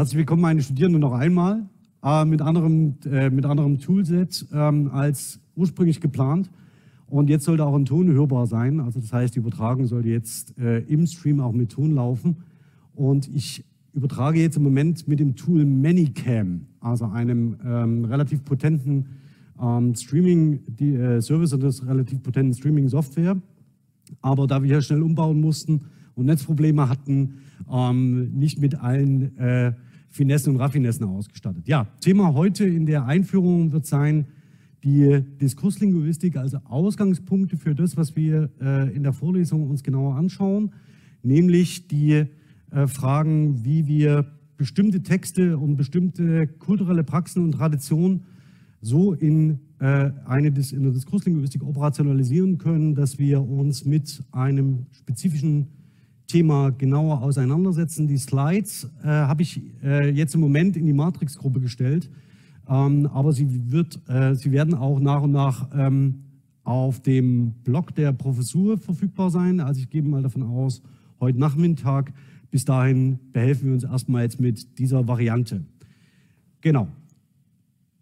Herzlich willkommen, meine Studierenden, noch einmal äh, mit, anderem, äh, mit anderem Toolset ähm, als ursprünglich geplant. Und jetzt sollte auch ein Ton hörbar sein. Also das heißt, die Übertragung sollte jetzt äh, im Stream auch mit Ton laufen. Und ich übertrage jetzt im Moment mit dem Tool Manycam, also einem ähm, relativ potenten ähm, Streaming-Service äh, und das relativ potenten Streaming-Software. Aber da wir hier schnell umbauen mussten und Netzprobleme hatten, ähm, nicht mit allen äh, Finessen und Raffinessen ausgestattet. Ja, Thema heute in der Einführung wird sein die Diskurslinguistik, also Ausgangspunkte für das, was wir äh, in der Vorlesung uns genauer anschauen, nämlich die äh, Fragen, wie wir bestimmte Texte und bestimmte kulturelle Praxen und Traditionen so in, äh, eine, in der Diskurslinguistik operationalisieren können, dass wir uns mit einem spezifischen Thema genauer auseinandersetzen. Die Slides äh, habe ich äh, jetzt im Moment in die Matrix-Gruppe gestellt, ähm, aber sie, wird, äh, sie werden auch nach und nach ähm, auf dem Blog der Professur verfügbar sein. Also ich gehe mal davon aus, heute Nachmittag. Bis dahin behelfen wir uns erstmals mit dieser Variante. Genau.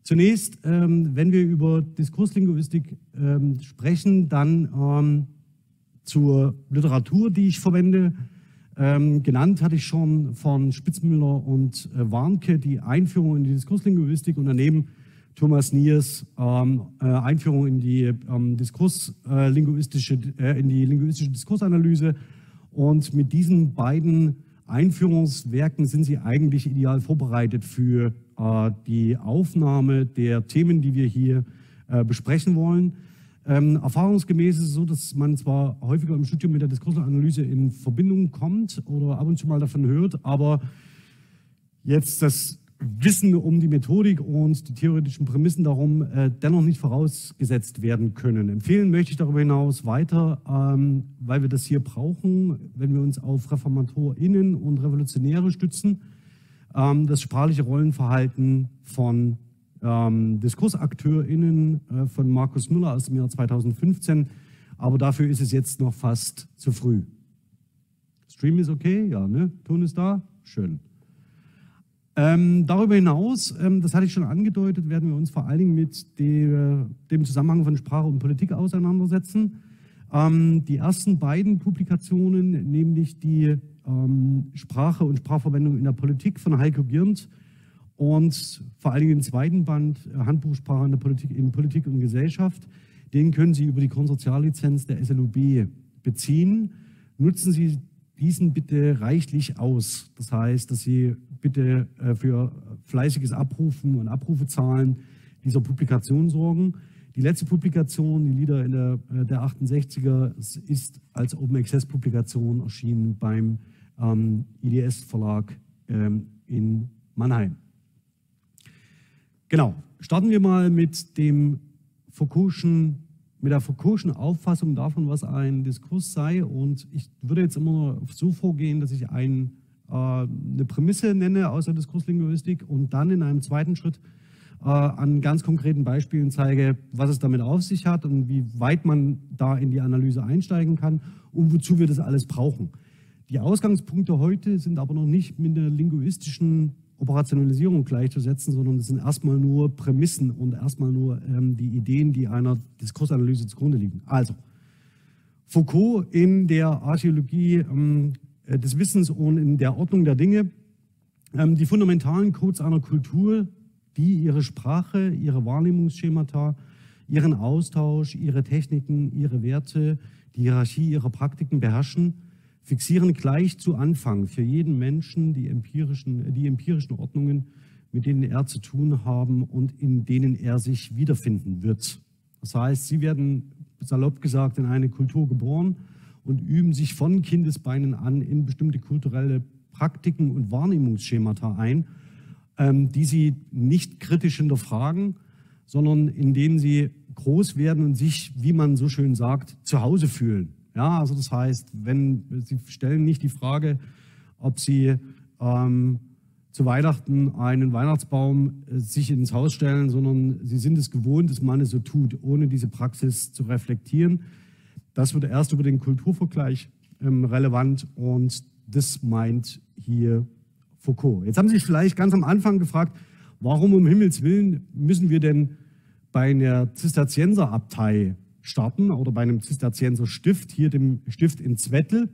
Zunächst, ähm, wenn wir über Diskurslinguistik ähm, sprechen, dann ähm, zur Literatur, die ich verwende. Ähm, genannt hatte ich schon von Spitzmüller und äh, Warnke die Einführung in die Diskurslinguistik und daneben Thomas Niers ähm, äh, Einführung in die ähm, Diskurslinguistische, äh, in die linguistische Diskursanalyse. Und mit diesen beiden Einführungswerken sind Sie eigentlich ideal vorbereitet für äh, die Aufnahme der Themen, die wir hier äh, besprechen wollen. Ähm, erfahrungsgemäß ist es so, dass man zwar häufiger im Studium mit der Diskursanalyse in Verbindung kommt oder ab und zu mal davon hört, aber jetzt das Wissen um die Methodik und die theoretischen Prämissen darum äh, dennoch nicht vorausgesetzt werden können. Empfehlen möchte ich darüber hinaus weiter, ähm, weil wir das hier brauchen, wenn wir uns auf ReformatorInnen und Revolutionäre stützen, ähm, das sprachliche Rollenverhalten von ähm, DiskursakteurInnen äh, von Markus Müller aus dem Jahr 2015. Aber dafür ist es jetzt noch fast zu früh. Stream ist okay? Ja, ne? Ton ist da? Schön. Ähm, darüber hinaus, ähm, das hatte ich schon angedeutet, werden wir uns vor allen Dingen mit de, dem Zusammenhang von Sprache und Politik auseinandersetzen. Ähm, die ersten beiden Publikationen, nämlich die ähm, Sprache und Sprachverwendung in der Politik von Heiko Girnt und vor allen Dingen im zweiten Band äh, Handbuchsprache in, Politik, in Politik und Gesellschaft. Den können Sie über die Konsortiallizenz der SLUB beziehen. Nutzen Sie diesen bitte reichlich aus. Das heißt, dass Sie bitte äh, für fleißiges Abrufen und Abrufezahlen dieser Publikation sorgen. Die letzte Publikation, die Lieder in der, äh, der 68er, ist als Open Access Publikation erschienen beim ähm, IDS Verlag ähm, in Mannheim. Genau, starten wir mal mit dem Foucault'schen, mit der Foucault'schen Auffassung davon, was ein Diskurs sei. Und ich würde jetzt immer so vorgehen, dass ich ein, äh, eine Prämisse nenne aus der Diskurslinguistik und dann in einem zweiten Schritt äh, an ganz konkreten Beispielen zeige, was es damit auf sich hat und wie weit man da in die Analyse einsteigen kann und wozu wir das alles brauchen. Die Ausgangspunkte heute sind aber noch nicht mit der linguistischen Operationalisierung gleichzusetzen, sondern es sind erstmal nur Prämissen und erstmal nur ähm, die Ideen, die einer Diskursanalyse zugrunde liegen. Also, Foucault in der Archäologie ähm, äh, des Wissens und in der Ordnung der Dinge, ähm, die fundamentalen Codes einer Kultur, die ihre Sprache, ihre Wahrnehmungsschemata, ihren Austausch, ihre Techniken, ihre Werte, die Hierarchie ihrer Praktiken beherrschen, fixieren gleich zu Anfang für jeden Menschen die empirischen, die empirischen Ordnungen, mit denen er zu tun haben und in denen er sich wiederfinden wird. Das heißt, sie werden salopp gesagt in eine Kultur geboren und üben sich von Kindesbeinen an in bestimmte kulturelle Praktiken und Wahrnehmungsschemata ein, ähm, die sie nicht kritisch hinterfragen, sondern in denen sie groß werden und sich, wie man so schön sagt, zu Hause fühlen. Ja, also das heißt, wenn sie stellen nicht die Frage, ob sie ähm, zu Weihnachten einen Weihnachtsbaum äh, sich ins Haus stellen, sondern sie sind es gewohnt, dass man es so tut, ohne diese Praxis zu reflektieren. Das wird erst über den Kulturvergleich ähm, relevant und das meint hier Foucault. Jetzt haben Sie sich vielleicht ganz am Anfang gefragt, warum um Himmels Willen müssen wir denn bei einer Zisterzienserabtei starten oder bei einem Zisterzienserstift, hier dem Stift in Zwettl,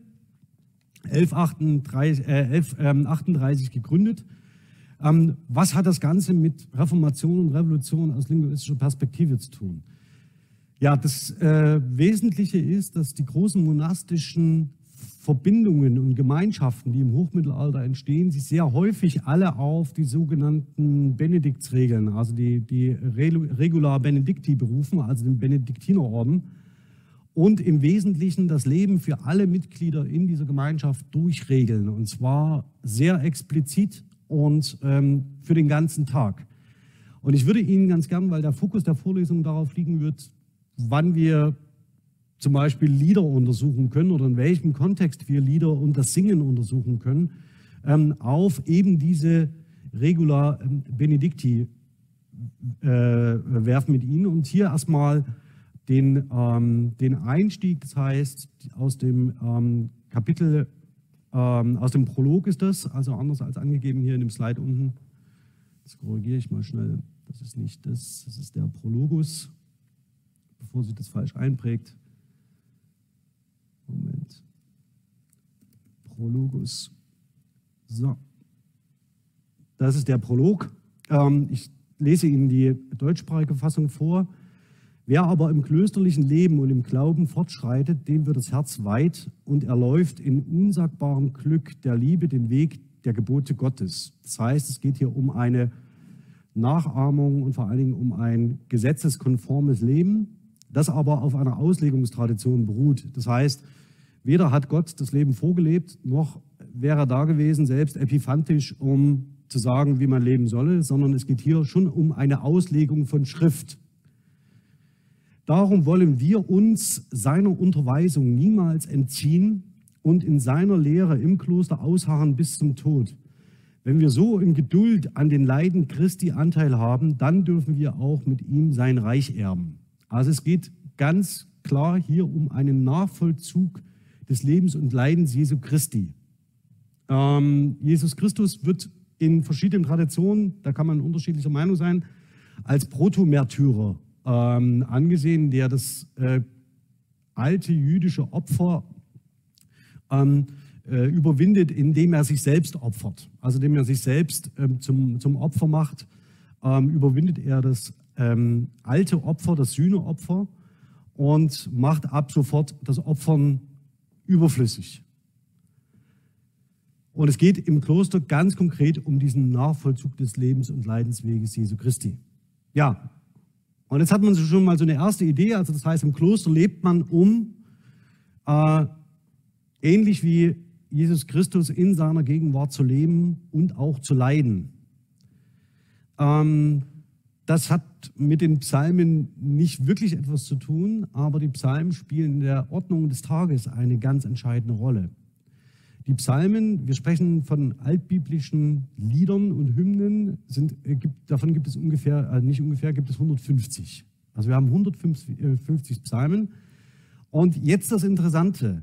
1138, äh, 1138 gegründet. Ähm, was hat das Ganze mit Reformation und Revolution aus linguistischer Perspektive zu tun? Ja, das äh, Wesentliche ist, dass die großen monastischen Verbindungen und Gemeinschaften, die im Hochmittelalter entstehen, sich sehr häufig alle auf die sogenannten Benediktsregeln, also die, die Regula Benedicti berufen, also den Benediktinerorden und im Wesentlichen das Leben für alle Mitglieder in dieser Gemeinschaft durchregeln und zwar sehr explizit und ähm, für den ganzen Tag. Und ich würde Ihnen ganz gern, weil der Fokus der Vorlesung darauf liegen wird, wann wir zum Beispiel Lieder untersuchen können oder in welchem Kontext wir Lieder und das Singen untersuchen können, ähm, auf eben diese Regula ähm, Benedicti äh, werfen mit Ihnen. Und hier erstmal den, ähm, den Einstieg, das heißt aus dem ähm, Kapitel, ähm, aus dem Prolog ist das, also anders als angegeben hier in dem Slide unten. Das korrigiere ich mal schnell. Das ist nicht das, das ist der Prologus, bevor sich das falsch einprägt. Moment. Prologus. So. Das ist der Prolog. Ähm, ich lese Ihnen die deutschsprachige Fassung vor. Wer aber im klösterlichen Leben und im Glauben fortschreitet, dem wird das Herz weit und er läuft in unsagbarem Glück der Liebe den Weg der Gebote Gottes. Das heißt, es geht hier um eine Nachahmung und vor allen Dingen um ein gesetzeskonformes Leben, das aber auf einer Auslegungstradition beruht. Das heißt, weder hat Gott das Leben vorgelebt, noch wäre er da gewesen, selbst epiphantisch, um zu sagen, wie man leben solle, sondern es geht hier schon um eine Auslegung von Schrift. Darum wollen wir uns seiner Unterweisung niemals entziehen und in seiner Lehre im Kloster ausharren bis zum Tod. Wenn wir so in Geduld an den Leiden Christi Anteil haben, dann dürfen wir auch mit ihm sein Reich erben. Also es geht ganz klar hier um einen Nachvollzug des Lebens und Leidens Jesu Christi. Ähm, Jesus Christus wird in verschiedenen Traditionen, da kann man unterschiedlicher Meinung sein, als Protomärtyrer ähm, angesehen, der das äh, alte jüdische Opfer ähm, äh, überwindet, indem er sich selbst opfert. Also indem er sich selbst ähm, zum, zum Opfer macht, ähm, überwindet er das ähm, alte Opfer, das Sühneopfer und macht ab sofort das Opfern überflüssig. Und es geht im Kloster ganz konkret um diesen Nachvollzug des Lebens und Leidensweges Jesu Christi. Ja, und jetzt hat man schon mal so eine erste Idee. Also das heißt, im Kloster lebt man um, äh, ähnlich wie Jesus Christus in seiner Gegenwart zu leben und auch zu leiden. Ähm, das hat mit den Psalmen nicht wirklich etwas zu tun, aber die Psalmen spielen in der Ordnung des Tages eine ganz entscheidende Rolle. Die Psalmen, wir sprechen von altbiblischen Liedern und Hymnen, sind, äh, gibt, davon gibt es ungefähr, äh, nicht ungefähr, gibt es 150. Also wir haben 150 äh, Psalmen. Und jetzt das Interessante.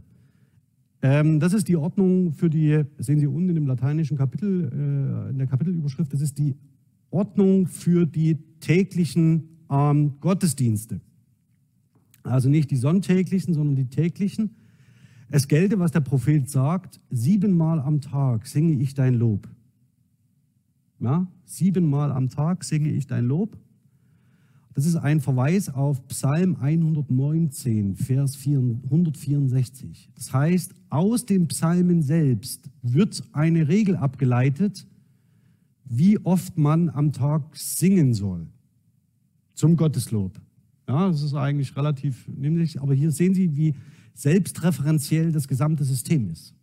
Ähm, das ist die Ordnung für die, sehen Sie unten dem lateinischen Kapitel, äh, in der Kapitelüberschrift, das ist die Ordnung für die täglichen ähm, Gottesdienste. Also nicht die sonntäglichen, sondern die täglichen. Es gelte, was der Prophet sagt, siebenmal am Tag singe ich dein Lob. Ja, siebenmal am Tag singe ich dein Lob. Das ist ein Verweis auf Psalm 119, Vers 164. Das heißt, aus dem Psalmen selbst wird eine Regel abgeleitet, wie oft man am Tag singen soll zum Gotteslob. Ja, das ist eigentlich relativ nämlich, aber hier sehen Sie, wie selbstreferenziell das gesamte System ist.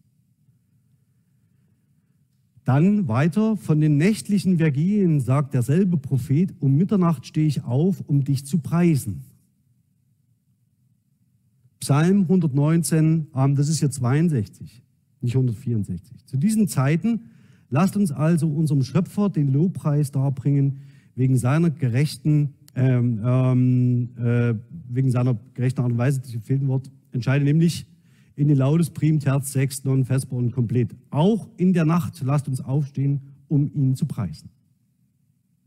Dann weiter, von den nächtlichen Vergehen sagt derselbe Prophet, um Mitternacht stehe ich auf, um dich zu preisen. Psalm 119, das ist hier 62, nicht 164. Zu diesen Zeiten lasst uns also unserem Schöpfer den Lobpreis darbringen wegen seiner gerechten, ähm, ähm, äh, wegen seiner gerechten Art und Weise, das fehlt ein Wort, entscheide nämlich in den Laudes prim terz sechs non vesper und komplett. Auch in der Nacht lasst uns aufstehen, um ihn zu preisen.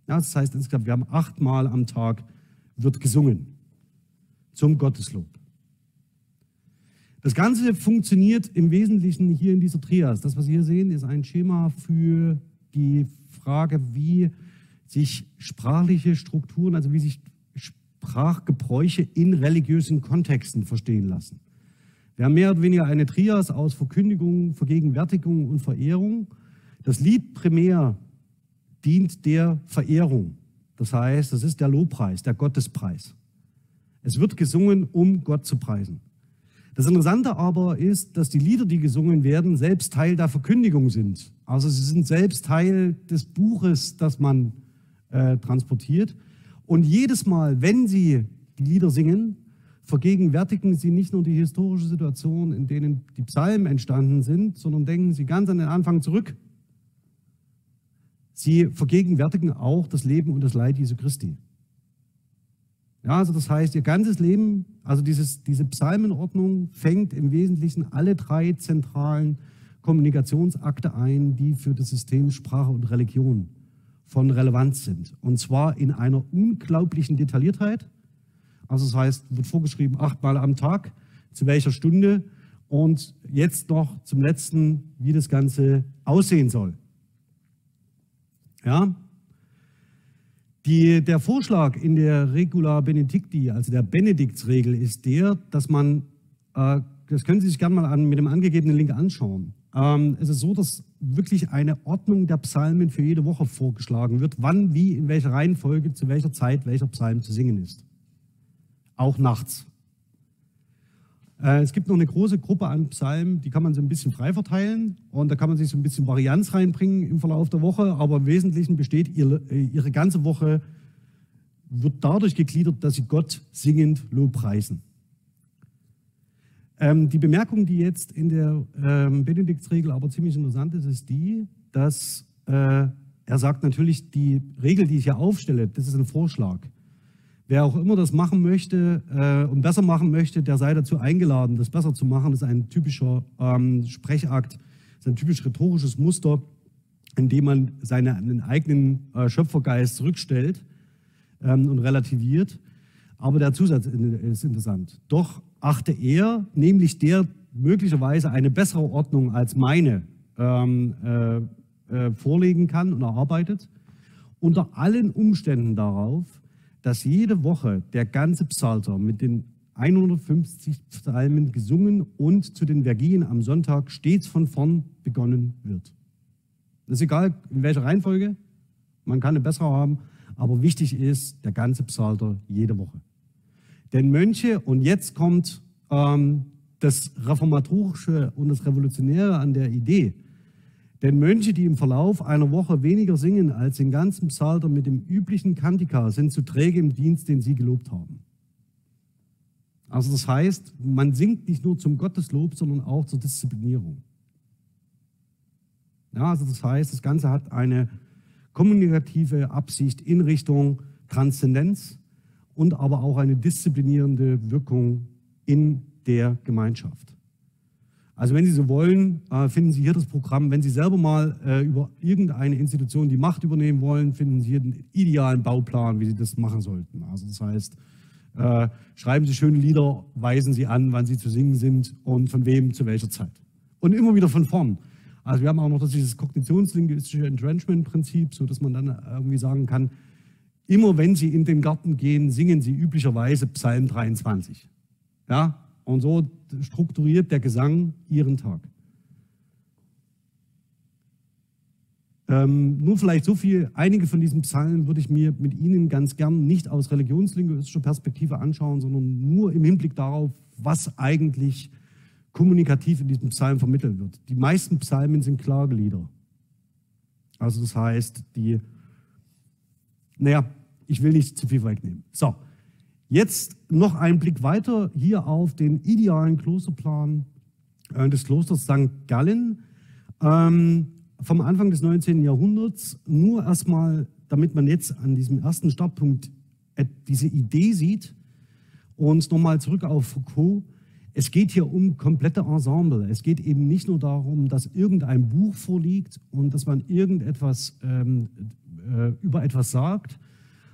Ja, das heißt insgesamt, wir haben achtmal am Tag wird gesungen zum Gotteslob. Das Ganze funktioniert im Wesentlichen hier in dieser Trias. Das, was Sie hier sehen, ist ein Schema für die Frage, wie sich sprachliche Strukturen, also wie sich Sprachgebräuche in religiösen Kontexten verstehen lassen. Wir haben mehr oder weniger eine Trias aus Verkündigung, Vergegenwärtigung und Verehrung. Das Lied primär dient der Verehrung. Das heißt, das ist der Lobpreis, der Gottespreis. Es wird gesungen, um Gott zu preisen. Das Interessante aber ist, dass die Lieder, die gesungen werden, selbst Teil der Verkündigung sind. Also sie sind selbst Teil des Buches, das man äh, transportiert. Und jedes Mal, wenn sie die Lieder singen, vergegenwärtigen Sie nicht nur die historische Situation, in denen die Psalmen entstanden sind, sondern denken Sie ganz an den Anfang zurück. Sie vergegenwärtigen auch das Leben und das Leid Jesu Christi. Ja, also das heißt, Ihr ganzes Leben, also dieses, diese Psalmenordnung fängt im Wesentlichen alle drei zentralen Kommunikationsakte ein, die für das System Sprache und Religion von Relevanz sind. Und zwar in einer unglaublichen Detailliertheit also das heißt, wird vorgeschrieben, achtmal am Tag, zu welcher Stunde und jetzt noch zum letzten, wie das Ganze aussehen soll. Ja, die, der Vorschlag in der Regula Benedicti, also der Benediktsregel, ist der, dass man, äh, das können Sie sich gerne mal an, mit dem angegebenen Link anschauen. Ähm, es ist so, dass wirklich eine Ordnung der Psalmen für jede Woche vorgeschlagen wird, wann, wie, in welcher Reihenfolge, zu welcher Zeit welcher Psalm zu singen ist auch nachts. Äh, es gibt noch eine große Gruppe an Psalmen, die kann man so ein bisschen frei verteilen und da kann man sich so ein bisschen Varianz reinbringen im Verlauf der Woche, aber im Wesentlichen besteht ihre, äh, ihre ganze Woche, wird dadurch gegliedert, dass sie Gott singend Lobpreisen. Ähm, die Bemerkung, die jetzt in der ähm, Benediktsregel aber ziemlich interessant ist, ist die, dass äh, er sagt natürlich, die Regel, die ich hier aufstelle, das ist ein Vorschlag. Wer auch immer das machen möchte äh, und besser machen möchte, der sei dazu eingeladen, das besser zu machen. Das ist ein typischer ähm, Sprechakt, ist ein typisch rhetorisches Muster, in dem man seinen eigenen äh, Schöpfergeist zurückstellt ähm, und relativiert. Aber der Zusatz ist interessant. Doch achte er, nämlich der möglicherweise eine bessere Ordnung als meine ähm, äh, äh, vorlegen kann und erarbeitet, unter allen Umständen darauf, dass jede Woche der ganze Psalter mit den 150 Psalmen gesungen und zu den Vergien am Sonntag stets von vorn begonnen wird. Das ist egal, in welcher Reihenfolge, man kann eine bessere haben, aber wichtig ist der ganze Psalter jede Woche. Denn Mönche, und jetzt kommt ähm, das Reformatorische und das Revolutionäre an der Idee, denn Mönche, die im Verlauf einer Woche weniger singen als den ganzen Psalter mit dem üblichen Kantika, sind zu träge im Dienst, den sie gelobt haben. Also das heißt, man singt nicht nur zum Gotteslob, sondern auch zur Disziplinierung. Ja, also das heißt, das Ganze hat eine kommunikative Absicht in Richtung Transzendenz und aber auch eine disziplinierende Wirkung in der Gemeinschaft. Also wenn Sie so wollen, äh, finden Sie hier das Programm. Wenn Sie selber mal äh, über irgendeine Institution die Macht übernehmen wollen, finden Sie hier den idealen Bauplan, wie Sie das machen sollten. Also das heißt, äh, schreiben Sie schöne Lieder, weisen Sie an, wann sie zu singen sind und von wem zu welcher Zeit. Und immer wieder von vorn. Also wir haben auch noch dieses kognitionslinguistische Entrenchment-Prinzip, so dass man dann irgendwie sagen kann, immer wenn Sie in den Garten gehen, singen Sie üblicherweise Psalm 23. Ja, und so strukturiert der Gesang ihren Tag. Ähm, nur vielleicht so viel, einige von diesen Psalmen würde ich mir mit Ihnen ganz gern nicht aus religionslinguistischer Perspektive anschauen, sondern nur im Hinblick darauf, was eigentlich kommunikativ in diesem Psalm vermittelt wird. Die meisten Psalmen sind Klagelieder. Also das heißt, die, naja, ich will nicht zu viel wegnehmen. So, jetzt noch ein Blick weiter hier auf den idealen Klosterplan äh, des Klosters St. Gallen ähm, vom Anfang des 19. Jahrhunderts. Nur erstmal, damit man jetzt an diesem ersten Startpunkt diese Idee sieht und nochmal zurück auf Foucault. Es geht hier um komplette Ensemble. Es geht eben nicht nur darum, dass irgendein Buch vorliegt und dass man irgendetwas ähm, äh, über etwas sagt,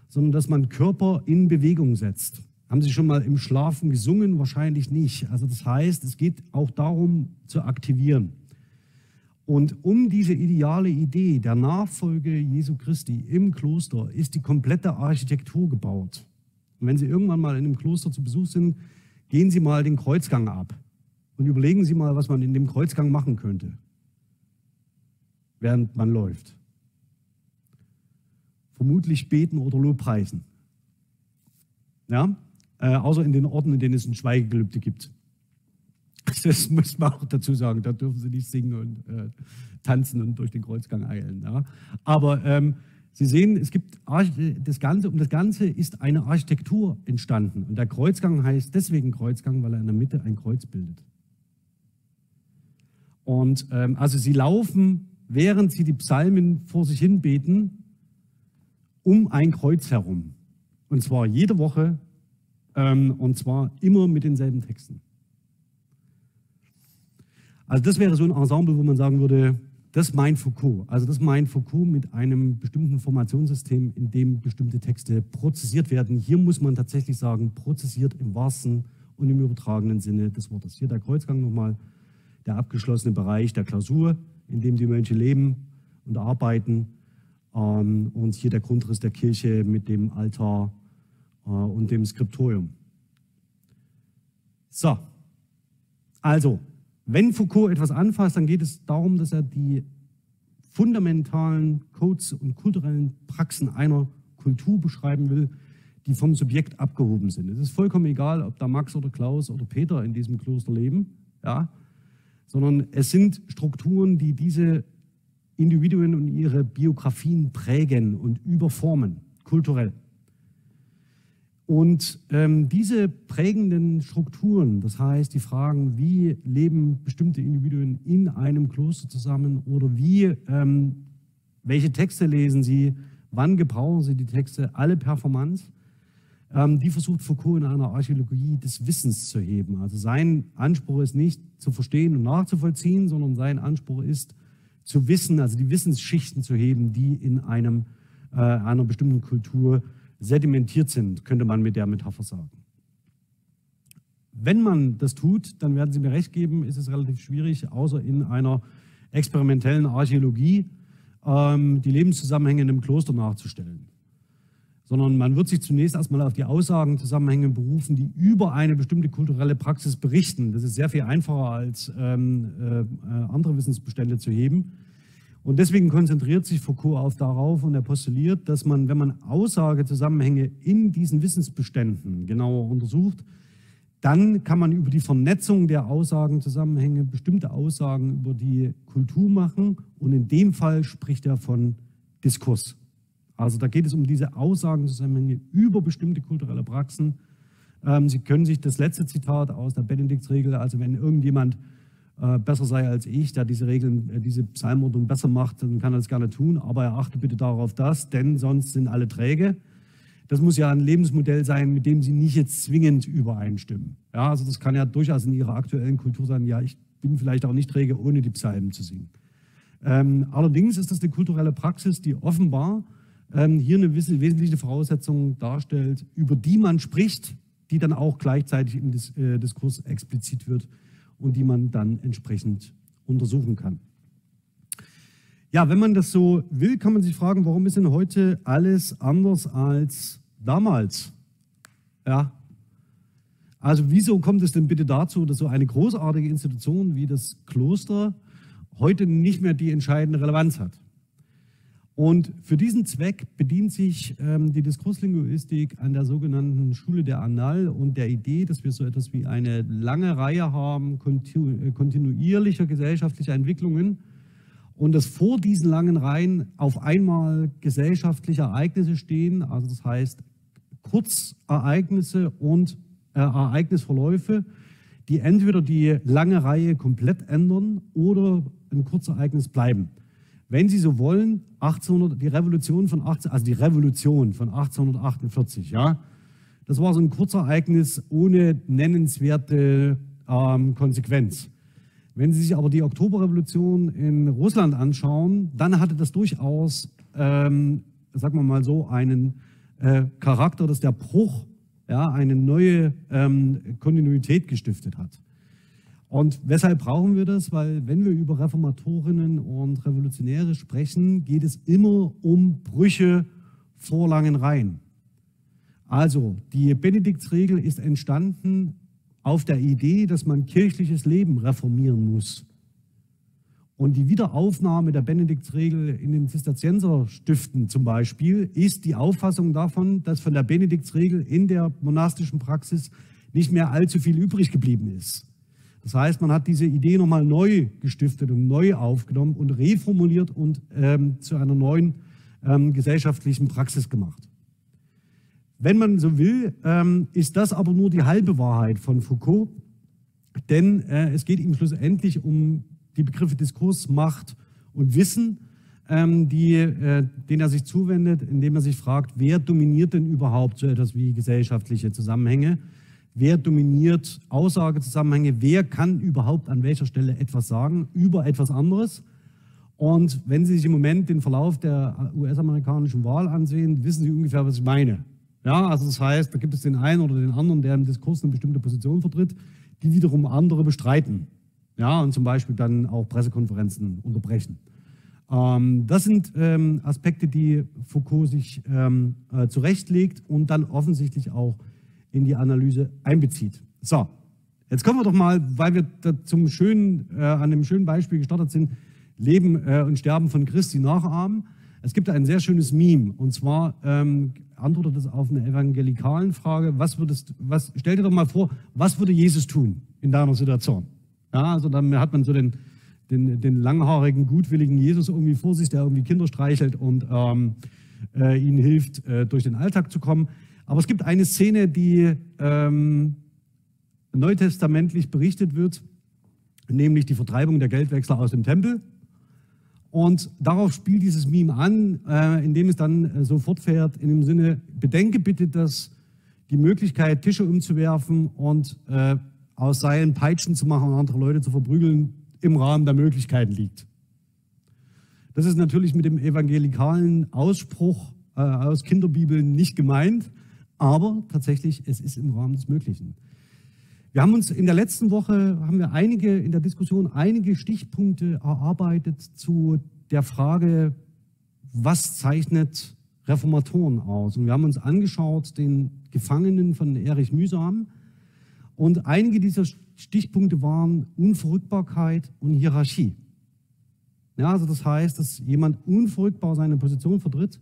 sondern dass man Körper in Bewegung setzt. Haben Sie schon mal im Schlafen gesungen? Wahrscheinlich nicht. Also das heißt, es geht auch darum zu aktivieren. Und um diese ideale Idee der Nachfolge Jesu Christi im Kloster ist die komplette Architektur gebaut. Und wenn Sie irgendwann mal in einem Kloster zu Besuch sind, gehen Sie mal den Kreuzgang ab und überlegen Sie mal, was man in dem Kreuzgang machen könnte, während man läuft. Vermutlich beten oder Lobpreisen. Ja? Äh, außer in den Orten, in denen es ein Schweigegelübde gibt. Das muss man auch dazu sagen. Da dürfen Sie nicht singen und äh, tanzen und durch den Kreuzgang eilen. Ja? Aber ähm, Sie sehen, es gibt das Ganze, um das Ganze ist eine Architektur entstanden. Und der Kreuzgang heißt deswegen Kreuzgang, weil er in der Mitte ein Kreuz bildet. Und ähm, also sie laufen, während sie die Psalmen vor sich hin beten, um ein Kreuz herum. Und zwar jede Woche ähm, und zwar immer mit denselben Texten. Also das wäre so ein Ensemble, wo man sagen würde, das meint Foucault. Also das meint Foucault mit einem bestimmten Formationssystem, in dem bestimmte Texte prozessiert werden. Hier muss man tatsächlich sagen, prozessiert im wahrsten und im übertragenen Sinne des Wortes. Hier der Kreuzgang nochmal, der abgeschlossene Bereich der Klausur, in dem die Mönche leben und arbeiten. Ähm, und hier der Grundriss der Kirche mit dem Altar äh, und dem Skriptorium. So, also wenn Foucault etwas anfasst, dann geht es darum, dass er die fundamentalen Codes und kulturellen Praxen einer Kultur beschreiben will, die vom Subjekt abgehoben sind. Es ist vollkommen egal, ob da Max oder Klaus oder Peter in diesem Kloster leben, ja, sondern es sind Strukturen, die diese Individuen und ihre Biografien prägen und überformen, kulturell. Und ähm, diese prägenden Strukturen, das heißt die Fragen, wie leben bestimmte Individuen in einem Kloster zusammen oder wie, ähm, welche Texte lesen sie, wann gebrauchen sie die Texte, alle Performance, ähm, die versucht Foucault in einer Archäologie des Wissens zu heben. Also sein Anspruch ist nicht zu verstehen und nachzuvollziehen, sondern sein Anspruch ist zu wissen, also die Wissensschichten zu heben, die in einem, äh, einer bestimmten Kultur sedimentiert sind, könnte man mit der Metapher sagen. Wenn man das tut, dann werden Sie mir recht geben, ist es relativ schwierig, außer in einer experimentellen Archäologie ähm, die Lebenszusammenhänge in einem Kloster nachzustellen. Sondern man wird sich zunächst erstmal auf die Aussagen, Zusammenhänge berufen, die über eine bestimmte kulturelle Praxis berichten. Das ist sehr viel einfacher als ähm, äh, andere Wissensbestände zu heben. Und deswegen konzentriert sich Foucault auf darauf und er postuliert, dass man, wenn man Aussagezusammenhänge in diesen Wissensbeständen genauer untersucht, dann kann man über die Vernetzung der Aussagenzusammenhänge bestimmte Aussagen über die Kultur machen. Und in dem Fall spricht er von Diskurs. Also da geht es um diese Aussagenzusammenhänge über bestimmte kulturelle Praxen. Ähm, Sie können sich das letzte Zitat aus der Benediktsregel, also wenn irgendjemand äh, besser sei als ich, der diese Regeln, äh, diese Psalmordnung besser macht, dann kann er das gerne tun, aber er achte bitte darauf das, denn sonst sind alle träge. Das muss ja ein Lebensmodell sein, mit dem Sie nicht jetzt zwingend übereinstimmen. Ja, also das kann ja durchaus in Ihrer aktuellen Kultur sein, ja, ich bin vielleicht auch nicht träge, ohne die Psalmen zu singen. Ähm, allerdings ist das eine kulturelle Praxis, die offenbar ähm, hier eine wesentliche Voraussetzung darstellt, über die man spricht, die dann auch gleichzeitig im Dis äh, Diskurs explizit wird und die man dann entsprechend untersuchen kann. Ja, wenn man das so will, kann man sich fragen, warum ist denn heute alles anders als damals? Ja. Also wieso kommt es denn bitte dazu, dass so eine großartige Institution wie das Kloster heute nicht mehr die entscheidende Relevanz hat? Und für diesen Zweck bedient sich ähm, die Diskurslinguistik an der sogenannten Schule der Annal und der Idee, dass wir so etwas wie eine lange Reihe haben äh, kontinuierlicher gesellschaftlicher Entwicklungen und dass vor diesen langen Reihen auf einmal gesellschaftliche Ereignisse stehen, also das heißt Kurzereignisse und äh, Ereignisverläufe, die entweder die lange Reihe komplett ändern oder ein Kurzereignis bleiben. Wenn Sie so wollen, 1800, die Revolution von 18, also die Revolution von 1848, ja, das war so ein Kurzereignis ohne nennenswerte ähm, Konsequenz. Wenn Sie sich aber die Oktoberrevolution in Russland anschauen, dann hatte das durchaus, ähm, sagen wir mal so, einen äh, Charakter, dass der Bruch ja, eine neue ähm, Kontinuität gestiftet hat. Und weshalb brauchen wir das? Weil wenn wir über Reformatorinnen und Revolutionäre sprechen, geht es immer um Brüche vor langen Reihen. Also die Benediktsregel ist entstanden auf der Idee, dass man kirchliches Leben reformieren muss. Und die Wiederaufnahme der Benediktsregel in den Zisterzienserstiften zum Beispiel ist die Auffassung davon, dass von der Benediktsregel in der monastischen Praxis nicht mehr allzu viel übrig geblieben ist. Das heißt, man hat diese Idee nochmal neu gestiftet und neu aufgenommen und reformuliert und ähm, zu einer neuen ähm, gesellschaftlichen Praxis gemacht. Wenn man so will, ähm, ist das aber nur die halbe Wahrheit von Foucault, denn äh, es geht ihm schlussendlich um die Begriffe Diskurs, Macht und Wissen, ähm, die, äh, denen er sich zuwendet, indem er sich fragt, wer dominiert denn überhaupt so etwas wie gesellschaftliche Zusammenhänge? Wer dominiert Aussagezusammenhänge? Wer kann überhaupt an welcher Stelle etwas sagen über etwas anderes? Und wenn Sie sich im Moment den Verlauf der US-amerikanischen Wahl ansehen, wissen Sie ungefähr, was ich meine. Ja, also das heißt, da gibt es den einen oder den anderen, der im Diskurs eine bestimmte Position vertritt, die wiederum andere bestreiten. Ja, und zum Beispiel dann auch Pressekonferenzen unterbrechen. Ähm, das sind ähm, Aspekte, die Foucault sich ähm, äh, zurechtlegt und dann offensichtlich auch in die Analyse einbezieht. So, jetzt kommen wir doch mal, weil wir zum schönen, äh, an dem schönen Beispiel gestartet sind, Leben äh, und Sterben von Christi nachahmen. Es gibt ein sehr schönes Meme und zwar ähm, antwortet es auf eine evangelikalen Frage. Was würdest, was, stell dir doch mal vor, was würde Jesus tun in deiner Situation? Ja, also dann hat man so den, den, den langhaarigen, gutwilligen Jesus irgendwie vor sich, der irgendwie Kinder streichelt und ähm, äh, ihnen hilft, äh, durch den Alltag zu kommen. Aber es gibt eine Szene, die ähm, neutestamentlich berichtet wird, nämlich die Vertreibung der Geldwechsler aus dem Tempel. Und darauf spielt dieses Meme an, äh, indem es dann äh, so fortfährt, in dem Sinne, bedenke bitte, dass die Möglichkeit, Tische umzuwerfen und äh, aus Seilen Peitschen zu machen und andere Leute zu verprügeln, im Rahmen der Möglichkeiten liegt. Das ist natürlich mit dem evangelikalen Ausspruch äh, aus Kinderbibeln nicht gemeint, aber tatsächlich, es ist im Rahmen des Möglichen. Wir haben uns in der letzten Woche, haben wir einige in der Diskussion einige Stichpunkte erarbeitet zu der Frage, was zeichnet Reformatoren aus? Und wir haben uns angeschaut den Gefangenen von Erich Mühsam. Und einige dieser Stichpunkte waren Unverrückbarkeit und Hierarchie. Ja, also das heißt, dass jemand unverrückbar seine Position vertritt.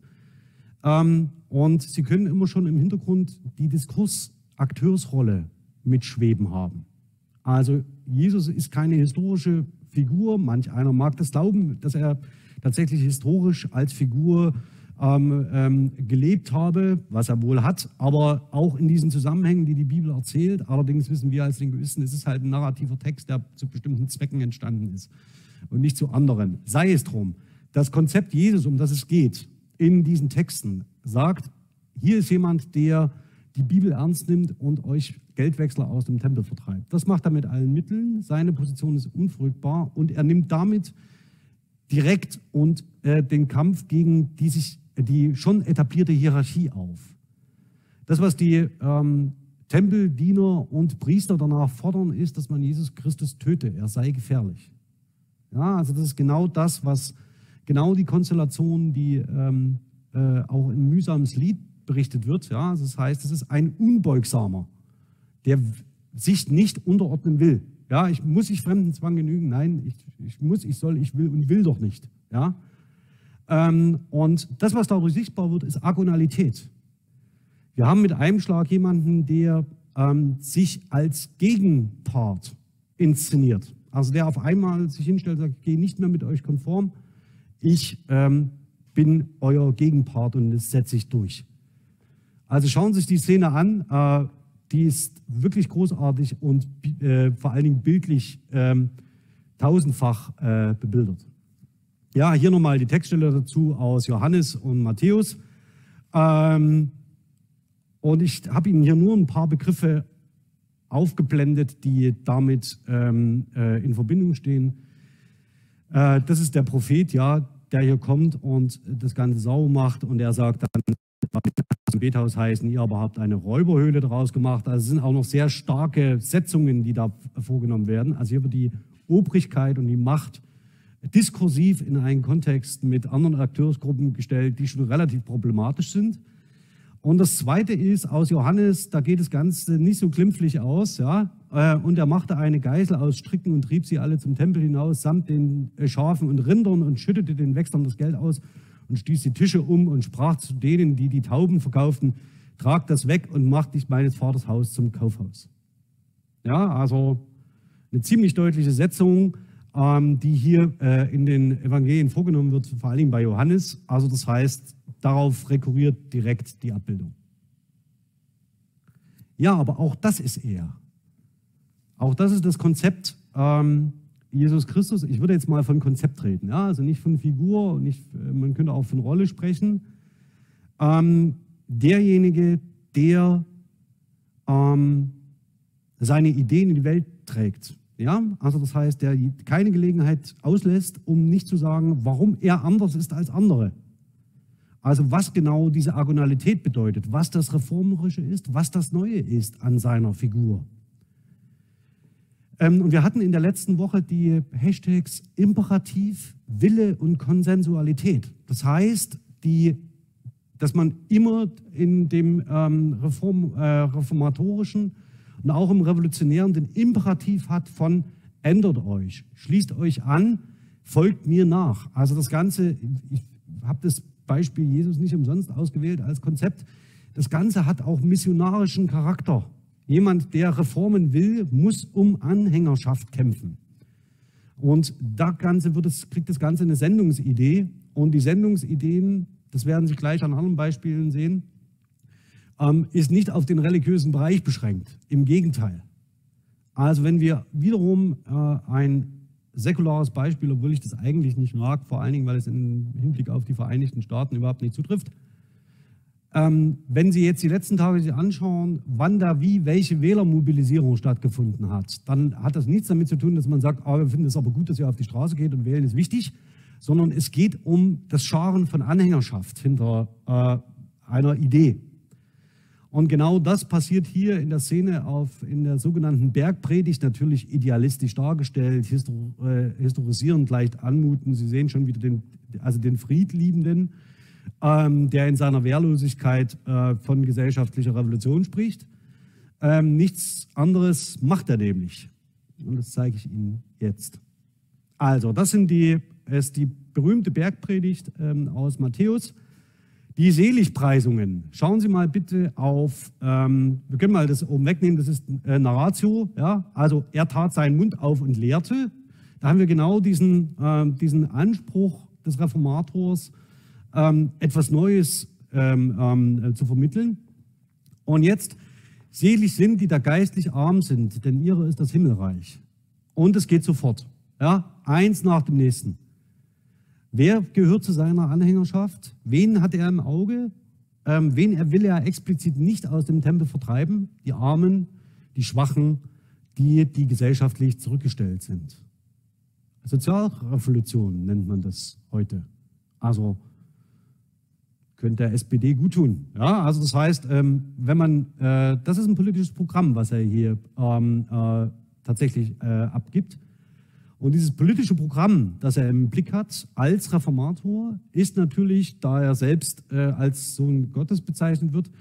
Ähm, und Sie können immer schon im Hintergrund die Diskursakteursrolle mitschweben haben. Also Jesus ist keine historische Figur. Manch einer mag das glauben, dass er tatsächlich historisch als Figur ähm, ähm, gelebt habe, was er wohl hat, aber auch in diesen Zusammenhängen, die die Bibel erzählt. Allerdings wissen wir als Linguisten, es ist halt ein narrativer Text, der zu bestimmten Zwecken entstanden ist und nicht zu anderen. Sei es drum. Das Konzept Jesus, um das es geht, in diesen Texten sagt, hier ist jemand, der die Bibel ernst nimmt und euch Geldwechsler aus dem Tempel vertreibt. Das macht er mit allen Mitteln. Seine Position ist unverrückbar und er nimmt damit direkt und äh, den Kampf gegen die, sich, die schon etablierte Hierarchie auf. Das, was die ähm, Tempeldiener und Priester danach fordern, ist, dass man Jesus Christus töte. Er sei gefährlich. Ja, also das ist genau das, was genau die Konstellation, die ähm, äh, auch in mühsames Lied berichtet wird. Ja, also das heißt, es ist ein Unbeugsamer, der sich nicht unterordnen will. Ja, ich muss ich Fremdenzwang genügen? Nein, ich, ich muss, ich soll, ich will und will doch nicht. Ja, ähm, und das, was dadurch sichtbar wird, ist Agonalität. Wir haben mit einem Schlag jemanden, der ähm, sich als Gegenpart inszeniert. Also der auf einmal sich hinstellt und sagt, ich gehe nicht mehr mit euch konform, ich ähm, bin euer Gegenpart und das setze ich durch. Also schauen Sie sich die Szene an. Äh, die ist wirklich großartig und äh, vor allen Dingen bildlich ähm, tausendfach äh, bebildert. Ja, hier nochmal die Textstelle dazu aus Johannes und Matthäus. Ähm, und ich habe Ihnen hier nur ein paar Begriffe aufgeblendet, die damit ähm, äh, in Verbindung stehen. Äh, das ist der Prophet, ja, der hier kommt und das Ganze sauber macht und er sagt dann, im Bethaus heißen, ihr aber habt eine Räuberhöhle daraus gemacht. Also es sind auch noch sehr starke Setzungen, die da vorgenommen werden. Also hier wird die Obrigkeit und die Macht diskursiv in einen Kontext mit anderen Akteursgruppen gestellt, die schon relativ problematisch sind. Und das Zweite ist aus Johannes, da geht das Ganze nicht so glimpflich aus, ja. Äh, und er machte eine Geisel aus Stricken und trieb sie alle zum Tempel hinaus, samt den äh, Schafen und Rindern und schüttete den Wechslern das Geld aus und stieß die Tische um und sprach zu denen, die die Tauben verkauften, tragt das weg und macht nicht meines Vaters Haus zum Kaufhaus. Ja, also eine ziemlich deutliche Setzung, ähm, die hier äh, in den Evangelien vorgenommen wird, vor allem bei Johannes. Also das heißt, darauf rekurriert direkt die Abbildung. Ja, aber auch das ist er. Auch das ist das Konzept ähm, Jesus Christus. Ich würde jetzt mal von Konzept reden, ja? also nicht von Figur, nicht, äh, man könnte auch von Rolle sprechen. Ähm, derjenige, der ähm, seine Ideen in die Welt trägt. Ja, also das heißt, der keine Gelegenheit auslässt, um nicht zu sagen, warum er anders ist als andere. Also was genau diese Agonalität bedeutet, was das Reformerische ist, was das Neue ist an seiner Figur. Ähm, und wir hatten in der letzten Woche die Hashtags Imperativ, Wille und Konsensualität. Das heißt, die, dass man immer in dem ähm, Reform, äh, reformatorischen und auch im Revolutionären den Imperativ hat von ändert euch, schließt euch an, folgt mir nach. Also das Ganze, ich habe das Beispiel Jesus nicht umsonst ausgewählt als Konzept, das Ganze hat auch missionarischen Charakter. Jemand, der Reformen will, muss um Anhängerschaft kämpfen. Und da Ganze wird es, kriegt das Ganze eine Sendungsidee. Und die Sendungsideen, das werden Sie gleich an anderen Beispielen sehen, ähm, ist nicht auf den religiösen Bereich beschränkt. Im Gegenteil. Also wenn wir wiederum äh, ein säkulares Beispiel, obwohl ich das eigentlich nicht mag, vor allen Dingen, weil es im Hinblick auf die Vereinigten Staaten überhaupt nicht zutrifft. Ähm, wenn Sie jetzt die letzten Tage sich anschauen, wann da wie welche Wählermobilisierung stattgefunden hat, dann hat das nichts damit zu tun, dass man sagt, oh, wir finden es aber gut, dass ihr auf die Straße geht und wählen ist wichtig, sondern es geht um das Scharen von Anhängerschaft hinter äh, einer Idee. Und genau das passiert hier in der Szene auf, in der sogenannten Bergpredigt, natürlich idealistisch dargestellt, histor äh, historisierend leicht anmuten. Sie sehen schon wieder den, also den Friedliebenden, ähm, der in seiner Wehrlosigkeit äh, von gesellschaftlicher Revolution spricht. Ähm, nichts anderes macht er nämlich. Und das zeige ich Ihnen jetzt. Also, das sind die, ist die berühmte Bergpredigt ähm, aus Matthäus. Die Seligpreisungen. Schauen Sie mal bitte auf, ähm, wir können mal das oben wegnehmen, das ist äh, Narratio. Ja? Also er tat seinen Mund auf und lehrte. Da haben wir genau diesen, äh, diesen Anspruch des Reformators, ähm, etwas Neues ähm, ähm, äh, zu vermitteln. Und jetzt, selig sind, die da geistlich arm sind, denn ihre ist das Himmelreich. Und es geht sofort. Ja? Eins nach dem nächsten. Wer gehört zu seiner Anhängerschaft? Wen hat er im Auge? Ähm, wen er will er explizit nicht aus dem Tempel vertreiben? Die Armen, die Schwachen, die, die gesellschaftlich zurückgestellt sind. Sozialrevolution nennt man das heute. Also könnte der SPD gut tun. Ja, also das heißt, ähm, wenn man, äh, das ist ein politisches Programm, was er hier ähm, äh, tatsächlich äh, abgibt. Und dieses politische Programm, das er im Blick hat als Reformator, ist natürlich, da er selbst äh, als Sohn Gottes bezeichnet wird,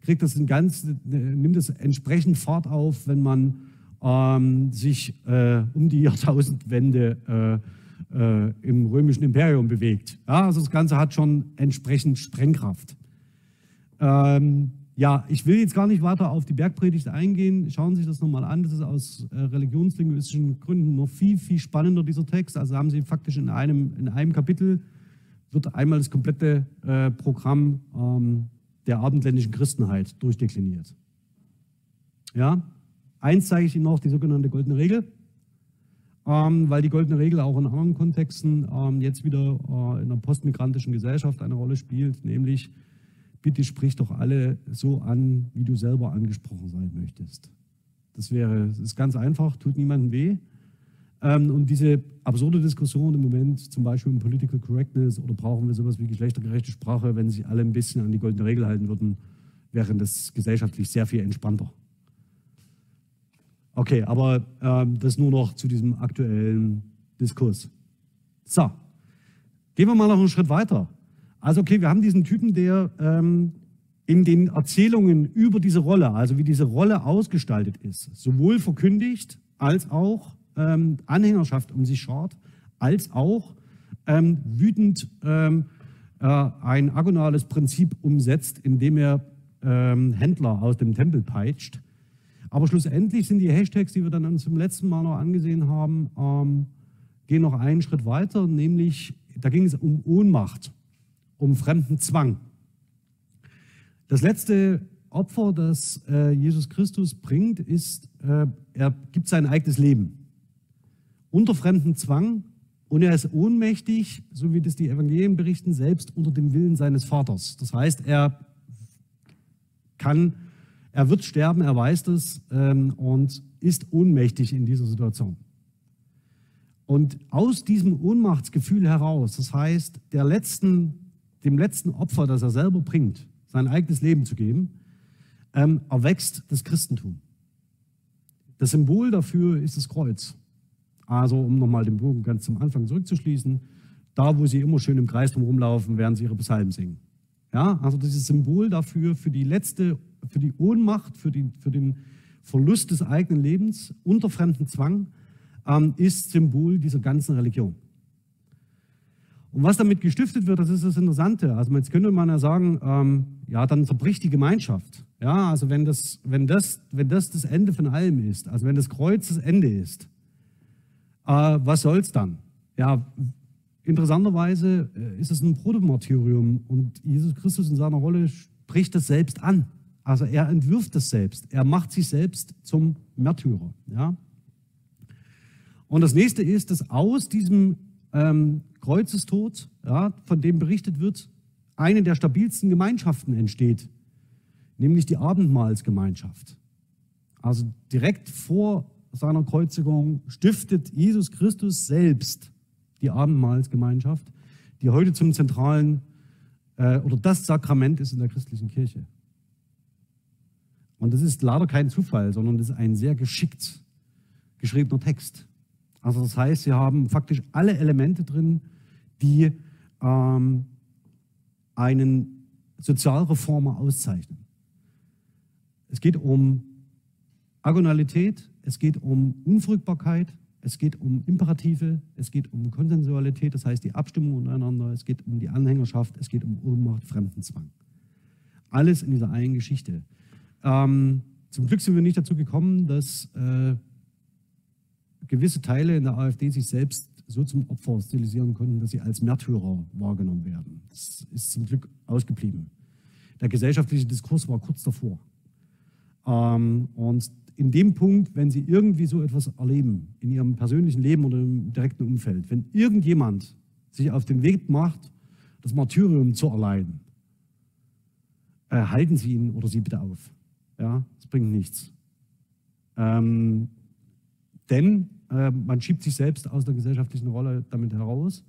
kriegt das ein ganz, äh, nimmt es entsprechend Fahrt auf, wenn man ähm, sich äh, um die Jahrtausendwende äh, äh, im römischen Imperium bewegt. Ja, also das Ganze hat schon entsprechend Sprengkraft. Ähm, ja, ich will jetzt gar nicht weiter auf die Bergpredigt eingehen. Schauen Sie sich das nochmal an. Das ist aus äh, religionslinguistischen Gründen noch viel, viel spannender, dieser Text. Also haben Sie faktisch in einem, in einem Kapitel wird einmal das komplette äh, Programm ähm, der abendländischen Christenheit durchdekliniert. Ja, eins zeige ich Ihnen noch, die sogenannte goldene Regel, ähm, weil die goldene Regel auch in anderen Kontexten ähm, jetzt wieder äh, in einer postmigrantischen Gesellschaft eine Rolle spielt, nämlich bitte sprich doch alle so an, wie du selber angesprochen sein möchtest. Das wäre, das ist ganz einfach, tut niemandem weh. Ähm, und diese absurde Diskussion im Moment, zum Beispiel um Political Correctness oder brauchen wir sowas wie geschlechtergerechte Sprache, wenn sich alle ein bisschen an die goldene Regel halten würden, wäre das gesellschaftlich sehr viel entspannter. Okay, aber ähm, das nur noch zu diesem aktuellen Diskurs. So, gehen wir mal noch einen Schritt weiter. Also okay, wir haben diesen Typen, der ähm, in den Erzählungen über diese Rolle, also wie diese Rolle ausgestaltet ist, sowohl verkündigt als auch ähm, Anhängerschaft um sich schart, als auch ähm, wütend ähm, äh, ein agonales Prinzip umsetzt, indem er ähm, Händler aus dem Tempel peitscht. Aber schlussendlich sind die Hashtags, die wir dann zum letzten Mal noch angesehen haben, ähm, gehen noch einen Schritt weiter, nämlich da ging es um Ohnmacht, um fremden Zwang. Das letzte Opfer, das äh, Jesus Christus bringt, ist, äh, er gibt sein eigenes Leben unter fremden Zwang und er ist ohnmächtig, so wie das die Evangelien berichten, selbst unter dem Willen seines Vaters. Das heißt, er kann, er wird sterben, er weiß das ähm, und ist ohnmächtig in dieser Situation. Und aus diesem Ohnmachtsgefühl heraus, das heißt, letzten, dem letzten Opfer, das er selber bringt, sein eigenes Leben zu geben, ähm, erwächst das Christentum. Das Symbol dafür ist das Kreuz. Also, um nochmal den Bogen ganz zum Anfang zurückzuschließen, da, wo sie immer schön im Kreis rumlaufen, werden sie ihre Psalmen singen. Ja, also dieses Symbol dafür, für die letzte, für die Ohnmacht, für, die, für den Verlust des eigenen Lebens unter fremden Zwang, ähm, ist Symbol dieser ganzen Religion. Und was damit gestiftet wird, das ist das Interessante. Also jetzt könnte man ja sagen, ähm, ja, dann zerbricht die Gemeinschaft. Ja, also wenn das, wenn, das, wenn das das Ende von allem ist, also wenn das Kreuz das Ende ist, äh, was soll's dann? Ja, interessanterweise äh, ist es ein Protomartyrium und Jesus Christus in seiner Rolle spricht das selbst an. Also er entwirft das selbst. Er macht sich selbst zum Märtyrer. Ja? Und das nächste ist, dass aus diesem ähm, Kreuzestod, ja, von dem berichtet wird, eine der stabilsten Gemeinschaften entsteht, nämlich die Abendmahlsgemeinschaft. Also direkt vor seiner Kreuzigung stiftet Jesus Christus selbst die Abendmahlsgemeinschaft, die heute zum zentralen äh, oder das Sakrament ist in der christlichen Kirche. Und das ist leider kein Zufall, sondern das ist ein sehr geschickt geschriebener Text. Also das heißt, wir haben faktisch alle Elemente drin, die ähm, einen Sozialreformer auszeichnen. Es geht um Agonalität, es geht um Unfruchtbarkeit, es geht um Imperative, es geht um Konsensualität, das heißt die Abstimmung untereinander, es geht um die Anhängerschaft, es geht um Ohnmacht, Fremdenzwang. Alles in dieser einen Geschichte. Ähm, zum Glück sind wir nicht dazu gekommen, dass äh, gewisse Teile in der AfD sich selbst so zum Opfer stilisieren konnten, dass sie als Märtyrer wahrgenommen werden. Das ist zum Glück ausgeblieben. Der gesellschaftliche Diskurs war kurz davor. Ähm, und in dem Punkt, wenn Sie irgendwie so etwas erleben, in Ihrem persönlichen Leben oder im direkten Umfeld, wenn irgendjemand sich auf den Weg macht, das Martyrium zu erleiden, äh, halten Sie ihn oder sie bitte auf. Ja, es bringt nichts. Ähm, denn äh, man schiebt sich selbst aus der gesellschaftlichen Rolle damit heraus.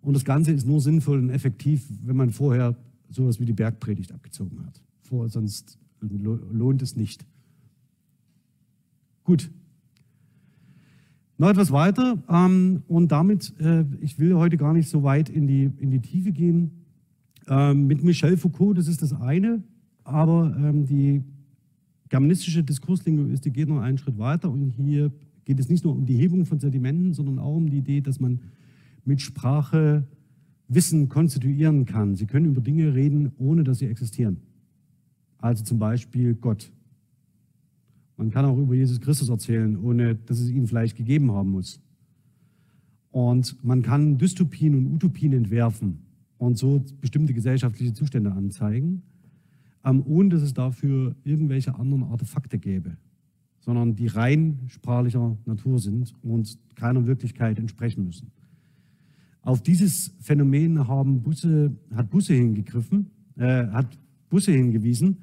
Und das Ganze ist nur sinnvoll und effektiv, wenn man vorher sowas wie die Bergpredigt abgezogen hat. Vor, sonst lohnt es nicht. Gut. Noch etwas weiter ähm, und damit, äh, ich will heute gar nicht so weit in die, in die Tiefe gehen. Ähm, mit Michel Foucault, das ist das eine, aber ähm, die germanistische Diskurslinguistik geht noch einen Schritt weiter und hier geht es nicht nur um die Hebung von Sedimenten, sondern auch um die Idee, dass man mit Sprache Wissen konstituieren kann. Sie können über Dinge reden, ohne dass sie existieren. Also zum Beispiel Gott. Man kann auch über Jesus Christus erzählen, ohne dass es ihn vielleicht gegeben haben muss. Und man kann Dystopien und Utopien entwerfen. und so bestimmte gesellschaftliche Zustände anzeigen, ähm, ohne dass es dafür irgendwelche anderen Artefakte gäbe, sondern die rein sprachlicher Natur sind und keiner Wirklichkeit entsprechen müssen. Auf dieses Phänomen haben Busse, hat Busse hingegriffen, äh, hat Busse hingewiesen.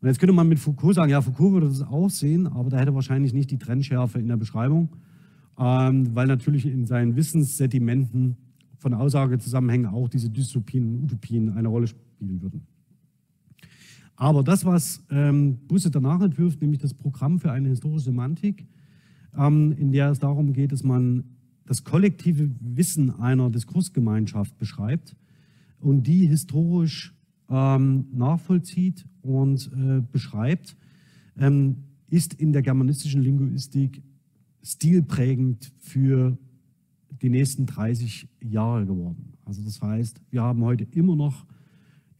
Und jetzt könnte man mit Foucault sagen, ja, Foucault würde das auch sehen, aber da hätte wahrscheinlich nicht die Trennschärfe in der Beschreibung, ähm, weil natürlich in seinen Wissenssedimenten von Aussagezusammenhängen auch diese Dystopien und Utopien eine Rolle spielen würden. Aber das, was ähm, Busse danach entwirft, nämlich das Programm für eine historische Semantik, ähm, in der es darum geht, dass man das kollektive Wissen einer Diskursgemeinschaft beschreibt und die historisch ähm, nachvollzieht und äh, beschreibt, ähm, ist in der germanistischen Linguistik stilprägend für die nächsten 30 Jahre geworden. Also das heißt, wir haben heute immer noch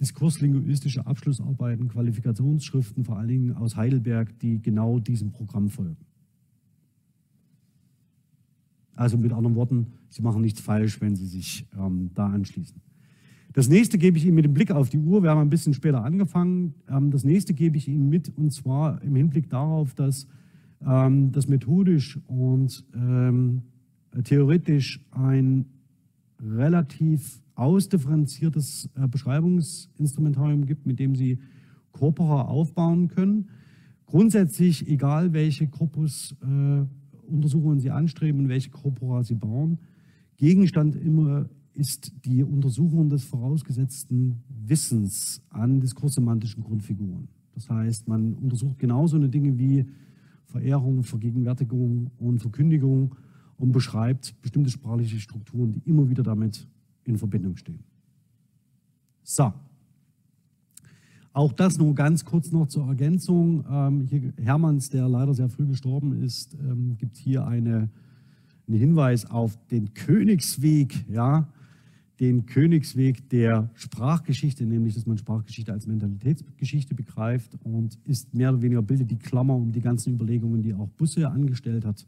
diskurslinguistische Abschlussarbeiten, Qualifikationsschriften, vor allen Dingen aus Heidelberg, die genau diesem Programm folgen. Also mit anderen Worten, Sie machen nichts falsch, wenn Sie sich ähm, da anschließen. Das nächste gebe ich Ihnen mit dem Blick auf die Uhr. Wir haben ein bisschen später angefangen. Ähm, das nächste gebe ich Ihnen mit und zwar im Hinblick darauf, dass ähm, das methodisch und ähm, theoretisch ein relativ ausdifferenziertes äh, Beschreibungsinstrumentarium gibt, mit dem Sie Corpora aufbauen können. Grundsätzlich, egal welche Korpusuntersuchungen äh, Sie anstreben und welche Corpora Sie bauen, Gegenstand immer ist die Untersuchung des vorausgesetzten Wissens an diskurssemantischen Grundfiguren. Das heißt, man untersucht genauso eine Dinge wie Verehrung, Vergegenwärtigung und Verkündigung und beschreibt bestimmte sprachliche Strukturen, die immer wieder damit in Verbindung stehen. So. Auch das nur ganz kurz noch zur Ergänzung. Ähm, hier Hermanns, der leider sehr früh gestorben ist, ähm, gibt hier eine, einen Hinweis auf den Königsweg, ja, den Königsweg der Sprachgeschichte, nämlich dass man Sprachgeschichte als Mentalitätsgeschichte begreift und ist mehr oder weniger bildet die Klammer um die ganzen Überlegungen, die auch Busse angestellt hat,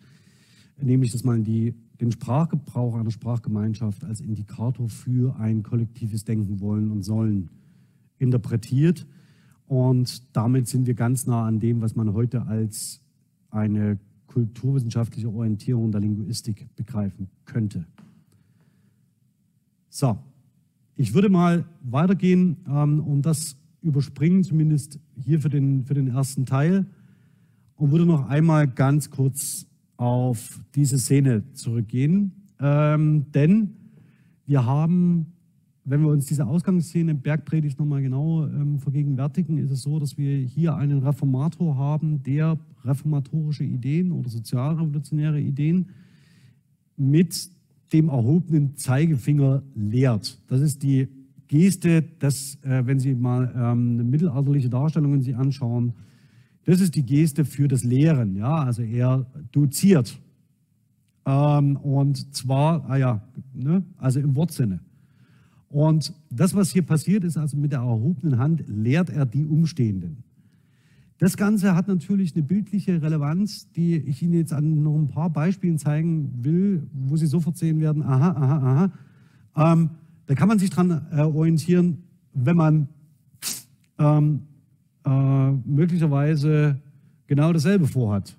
nämlich dass man die, den Sprachgebrauch einer Sprachgemeinschaft als Indikator für ein kollektives Denken wollen und sollen interpretiert. Und damit sind wir ganz nah an dem, was man heute als eine kulturwissenschaftliche Orientierung der Linguistik begreifen könnte. So, ich würde mal weitergehen ähm, und das überspringen, zumindest hier für den, für den ersten Teil, und würde noch einmal ganz kurz auf diese Szene zurückgehen. Ähm, denn wir haben, wenn wir uns diese Ausgangsszene Bergpredigt nochmal genau ähm, vergegenwärtigen, ist es so, dass wir hier einen Reformator haben, der reformatorische Ideen oder sozialrevolutionäre Ideen mit dem erhobenen Zeigefinger lehrt. Das ist die Geste, dass, äh, wenn Sie mal ähm, mittelalterliche Darstellungen sich anschauen, das ist die Geste für das Lehren. Ja? Also er doziert. Ähm, und zwar, ah ja, ne? also im Wortsinne. Und das, was hier passiert, ist also mit der erhobenen Hand lehrt er die Umstehenden. Das Ganze hat natürlich eine bildliche Relevanz, die ich Ihnen jetzt an noch ein paar Beispielen zeigen will, wo Sie sofort sehen werden, aha, aha, aha. Ähm, da kann man sich dran äh, orientieren, wenn man ähm, äh, möglicherweise genau dasselbe vorhat.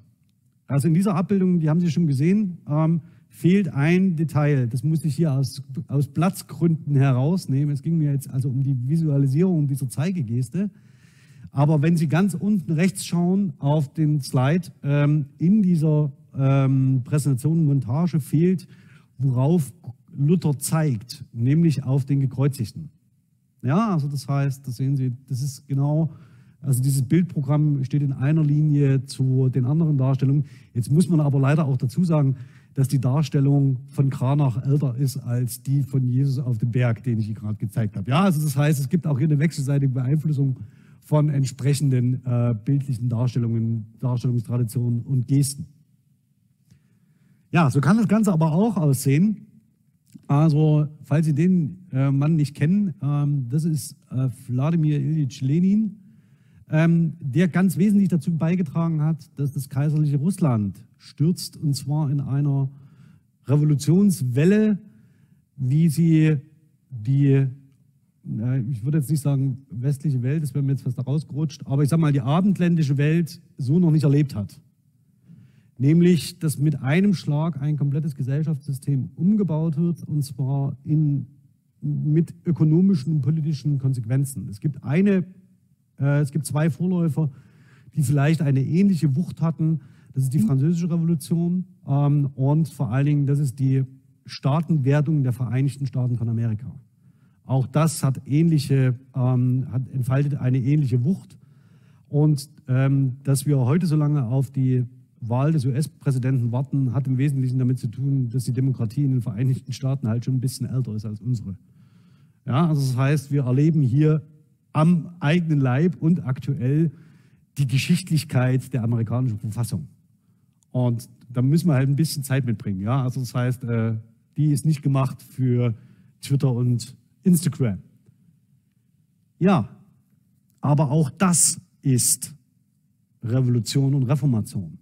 Also in dieser Abbildung, die haben Sie schon gesehen, ähm, fehlt ein Detail. Das muss ich hier aus, aus Platzgründen herausnehmen. Es ging mir jetzt also um die Visualisierung dieser Zeigegeste. Aber wenn Sie ganz unten rechts schauen auf den Slide, ähm, in dieser ähm, Präsentation Montage fehlt, worauf Luther zeigt, nämlich auf den Gekreuzigten. Ja, also das heißt, das sehen Sie, das ist genau, also dieses Bildprogramm steht in einer Linie zu den anderen Darstellungen. Jetzt muss man aber leider auch dazu sagen, dass die Darstellung von Kranach älter ist als die von Jesus auf dem Berg, den ich Ihnen gerade gezeigt habe. Ja, also das heißt, es gibt auch hier eine wechselseitige Beeinflussung von entsprechenden äh, bildlichen Darstellungen, Darstellungstraditionen und Gesten. Ja, so kann das Ganze aber auch aussehen. Also, falls Sie den äh, Mann nicht kennen, ähm, das ist äh, Wladimir Ilyich Lenin, der ganz wesentlich dazu beigetragen hat, dass das kaiserliche Russland stürzt, und zwar in einer Revolutionswelle, wie sie die ich würde jetzt nicht sagen westliche Welt, das wäre mir jetzt fast rausgerutscht, aber ich sage mal, die abendländische Welt so noch nicht erlebt hat. Nämlich, dass mit einem Schlag ein komplettes Gesellschaftssystem umgebaut wird und zwar in, mit ökonomischen und politischen Konsequenzen. Es gibt, eine, es gibt zwei Vorläufer, die vielleicht eine ähnliche Wucht hatten. Das ist die Französische Revolution ähm, und vor allen Dingen, das ist die Staatenwertung der Vereinigten Staaten von Amerika. Auch das hat ähnliche, ähm, hat, entfaltet eine ähnliche Wucht. Und ähm, dass wir heute so lange auf die Wahl des US-Präsidenten warten, hat im Wesentlichen damit zu tun, dass die Demokratie in den Vereinigten Staaten halt schon ein bisschen älter ist als unsere. Ja, also das heißt, wir erleben hier am eigenen Leib und aktuell die Geschichtlichkeit der amerikanischen Verfassung. Und da müssen wir halt ein bisschen Zeit mitbringen. Ja, also das heißt, äh, die ist nicht gemacht für Twitter und Instagram. Ja, aber auch das ist Revolution und Reformation.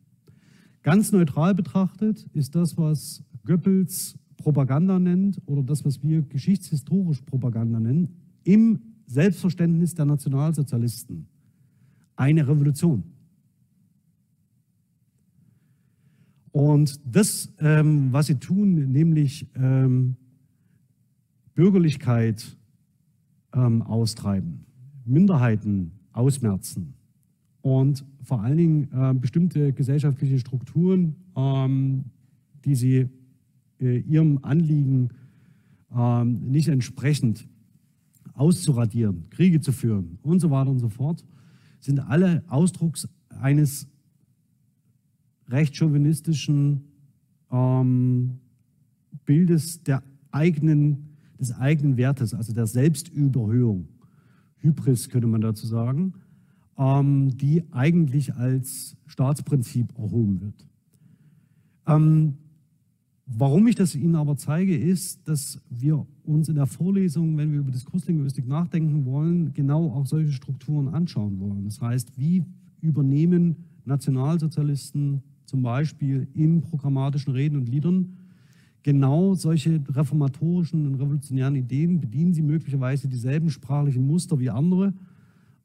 Ganz neutral betrachtet ist das, was Goebbels Propaganda nennt oder das, was wir geschichtshistorisch Propaganda nennen, im Selbstverständnis der Nationalsozialisten eine Revolution. Und das, ähm, was sie tun, nämlich ähm, Bürgerlichkeit ähm, austreiben, Minderheiten ausmerzen und vor allen Dingen äh, bestimmte gesellschaftliche Strukturen, ähm, die sie äh, ihrem Anliegen äh, nicht entsprechend auszuradieren, Kriege zu führen und so weiter und so fort, sind alle Ausdrucks eines recht chauvinistischen ähm, Bildes der eigenen, des eigenen Wertes, also der Selbstüberhöhung. Hybris könnte man dazu sagen, ähm, die eigentlich als Staatsprinzip erhoben wird. Ähm, warum ich das Ihnen aber zeige, ist, dass wir uns in der Vorlesung, wenn wir über Diskurslinguistik nachdenken wollen, genau auch solche Strukturen anschauen wollen. Das heißt, wie übernehmen Nationalsozialisten zum Beispiel in programmatischen Reden und Liedern genau solche reformatorischen und revolutionären Ideen, bedienen sie möglicherweise dieselben sprachlichen Muster wie andere,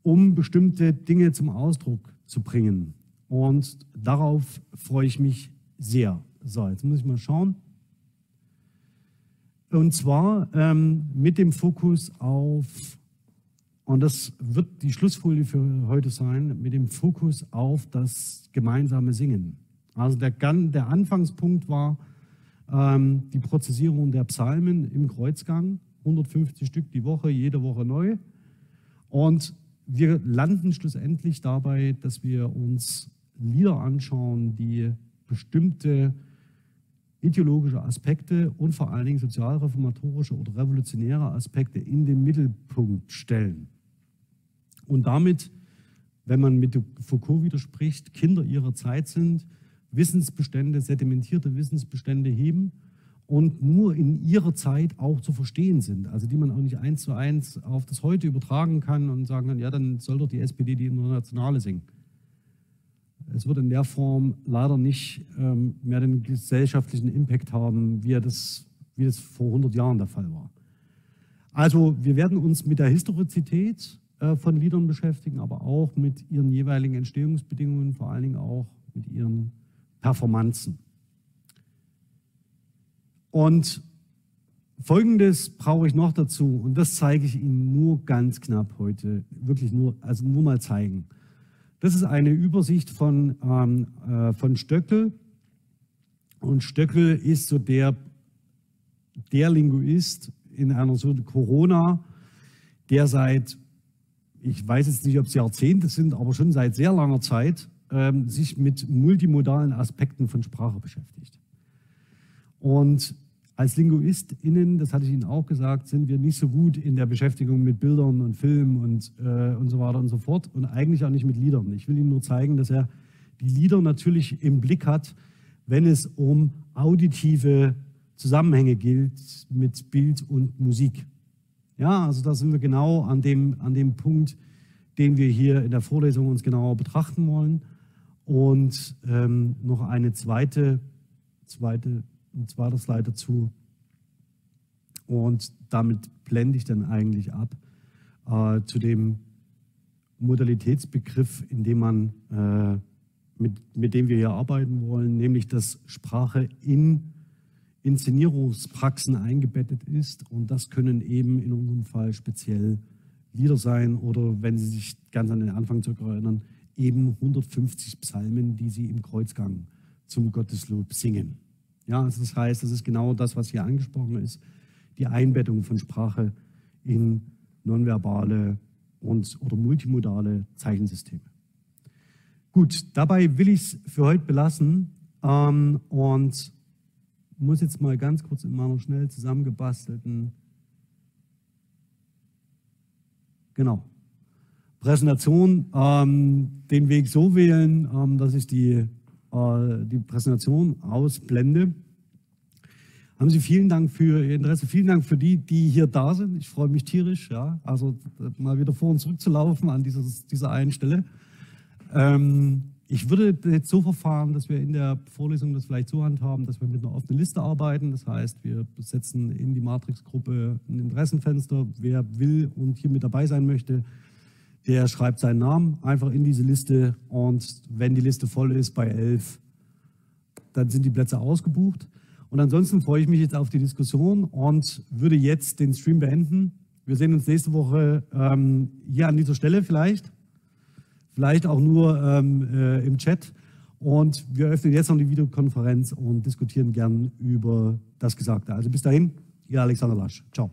um bestimmte Dinge zum Ausdruck zu bringen. Und darauf freue ich mich sehr. So, jetzt muss ich mal schauen. Und zwar ähm, mit dem Fokus auf, und das wird die Schlussfolie für heute sein, mit dem Fokus auf das gemeinsame Singen. Also der, der Anfangspunkt war ähm, die Prozessierung der Psalmen im Kreuzgang, 150 Stück die Woche, jede Woche neu. Und wir landen schlussendlich dabei, dass wir uns Lieder anschauen, die bestimmte ideologische Aspekte und vor allen Dingen sozialreformatorische oder revolutionäre Aspekte in den Mittelpunkt stellen. Und damit, wenn man mit Foucault widerspricht, Kinder ihrer Zeit sind, Wissensbestände, sedimentierte Wissensbestände heben und nur in ihrer Zeit auch zu verstehen sind. Also die man auch nicht eins zu eins auf das Heute übertragen kann und sagen kann, ja, dann soll doch die SPD die Internationale singen. Es wird in der Form leider nicht ähm, mehr den gesellschaftlichen Impact haben, wie, das, wie das vor 100 Jahren der Fall war. Also wir werden uns mit der Historizität äh, von Liedern beschäftigen, aber auch mit ihren jeweiligen Entstehungsbedingungen, vor allen Dingen auch mit ihren Performanzen. Und Folgendes brauche ich noch dazu und das zeige ich Ihnen nur ganz knapp heute, wirklich nur, also nur mal zeigen. Das ist eine Übersicht von, ähm, äh, von Stöckel und Stöckel ist so der, der Linguist in einer so Corona, der seit, ich weiß jetzt nicht, ob es Jahrzehnte sind, aber schon seit sehr langer Zeit ähm, sich mit multimodalen Aspekten von Sprache beschäftigt. Und als LinguistInnen, das hatte ich Ihnen auch gesagt, sind wir nicht so gut in der Beschäftigung mit Bildern und Filmen und, äh, und so weiter und so fort und eigentlich auch nicht mit Liedern. Ich will Ihnen nur zeigen, dass er die Lieder natürlich im Blick hat, wenn es um auditive Zusammenhänge gilt mit Bild und Musik. Ja, also da sind wir genau an dem, an dem Punkt, den wir hier in der Vorlesung uns genauer betrachten wollen. Und ähm, noch eine zweite, zweite, ein zweiter Slide dazu. Und damit blende ich dann eigentlich ab. äh, zu dem Modalitätsbegriff, in dem man, äh, mit, mit dem wir hier arbeiten wollen, nämlich dass Sprache in Inszenierungspraxen eingebettet ist. Und das können eben in unserem Fall speziell Lieder sein oder, wenn Sie sich ganz an den Anfang zurückerinnern, eben 150 Psalmen, die Sie im Kreuzgang zum Gotteslob singen. Ja, also das heißt, das ist genau das, was hier angesprochen ist, die Einbettung von Sprache in nonverbale und oder multimodale Zeichensysteme. Gut, dabei will ich es für heute belassen ähm, und muss jetzt mal ganz kurz in meiner schnell zusammengebastelten genau, Präsentation ähm, den Weg so wählen, ähm, dass ich die, die Präsentation ausblende. Haben Sie vielen Dank für Ihr Interesse, vielen Dank für die, die hier da sind. Ich freue mich tierisch, ja, also mal wieder vor und zurück zu laufen an dieses, dieser einen Stelle. Ähm, ich würde jetzt so verfahren, dass wir in der Vorlesung das vielleicht so handhaben, dass wir mit einer offenen Liste arbeiten. Das heißt, wir setzen in die Matrix-Gruppe ein Interessenfenster. Wer will und hier mit dabei sein möchte, der schreibt seinen Namen einfach in diese Liste. Und wenn die Liste voll ist bei elf, dann sind die Plätze ausgebucht. Und ansonsten freue ich mich jetzt auf die Diskussion und würde jetzt den Stream beenden. Wir sehen uns nächste Woche ähm, hier an dieser Stelle vielleicht, vielleicht auch nur ähm, äh, im Chat. Und wir öffnen jetzt noch die Videokonferenz und diskutieren gern über das Gesagte. Also bis dahin, Ihr Alexander Lasch. Ciao.